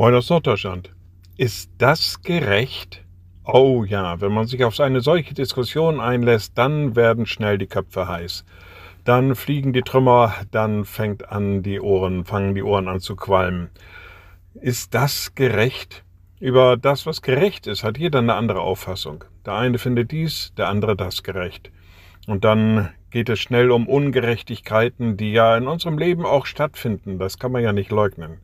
Moin aus Norddeutschland. Ist das gerecht? Oh ja, wenn man sich auf eine solche Diskussion einlässt, dann werden schnell die Köpfe heiß. Dann fliegen die Trümmer, dann fängt an die Ohren, fangen die Ohren an zu qualmen. Ist das gerecht? Über das, was gerecht ist, hat jeder eine andere Auffassung. Der eine findet dies, der andere das gerecht. Und dann geht es schnell um Ungerechtigkeiten, die ja in unserem Leben auch stattfinden. Das kann man ja nicht leugnen.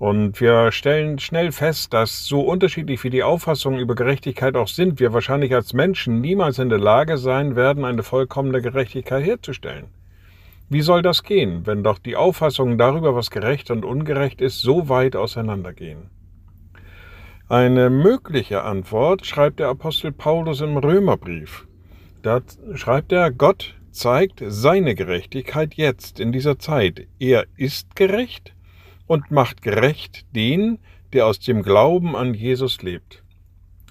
Und wir stellen schnell fest, dass so unterschiedlich wie die Auffassungen über Gerechtigkeit auch sind, wir wahrscheinlich als Menschen niemals in der Lage sein werden, eine vollkommene Gerechtigkeit herzustellen. Wie soll das gehen, wenn doch die Auffassungen darüber, was gerecht und ungerecht ist, so weit auseinandergehen? Eine mögliche Antwort schreibt der Apostel Paulus im Römerbrief. Da schreibt er, Gott zeigt seine Gerechtigkeit jetzt in dieser Zeit. Er ist gerecht und macht gerecht den, der aus dem Glauben an Jesus lebt.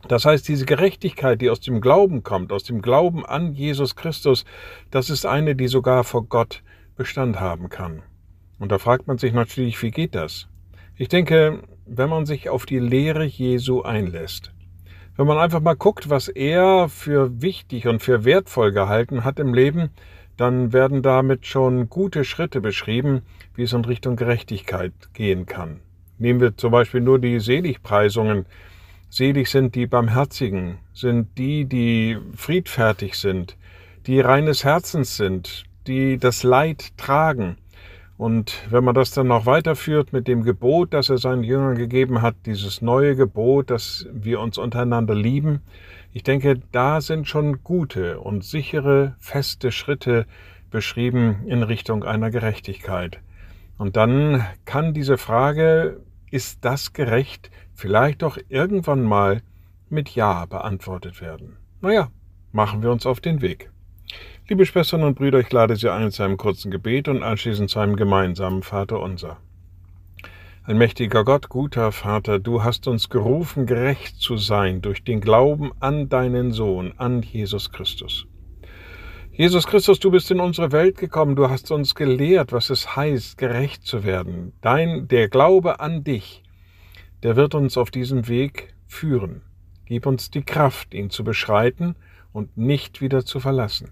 Das heißt, diese Gerechtigkeit, die aus dem Glauben kommt, aus dem Glauben an Jesus Christus, das ist eine, die sogar vor Gott Bestand haben kann. Und da fragt man sich natürlich, wie geht das? Ich denke, wenn man sich auf die Lehre Jesu einlässt, wenn man einfach mal guckt, was er für wichtig und für wertvoll gehalten hat im Leben, dann werden damit schon gute Schritte beschrieben, wie es in Richtung Gerechtigkeit gehen kann. Nehmen wir zum Beispiel nur die Seligpreisungen. Selig sind die Barmherzigen, sind die, die friedfertig sind, die reines Herzens sind, die das Leid tragen. Und wenn man das dann noch weiterführt mit dem Gebot, das er seinen Jüngern gegeben hat, dieses neue Gebot, dass wir uns untereinander lieben, ich denke, da sind schon gute und sichere, feste Schritte beschrieben in Richtung einer Gerechtigkeit. Und dann kann diese Frage, ist das gerecht, vielleicht doch irgendwann mal mit Ja beantwortet werden. Naja, machen wir uns auf den Weg. Liebe Schwestern und Brüder, ich lade Sie ein zu einem kurzen Gebet und anschließend zu einem gemeinsamen Vater unser. Ein mächtiger Gott, guter Vater, du hast uns gerufen, gerecht zu sein durch den Glauben an deinen Sohn, an Jesus Christus. Jesus Christus, du bist in unsere Welt gekommen, du hast uns gelehrt, was es heißt, gerecht zu werden. Dein, der Glaube an dich, der wird uns auf diesem Weg führen. Gib uns die Kraft, ihn zu beschreiten und nicht wieder zu verlassen.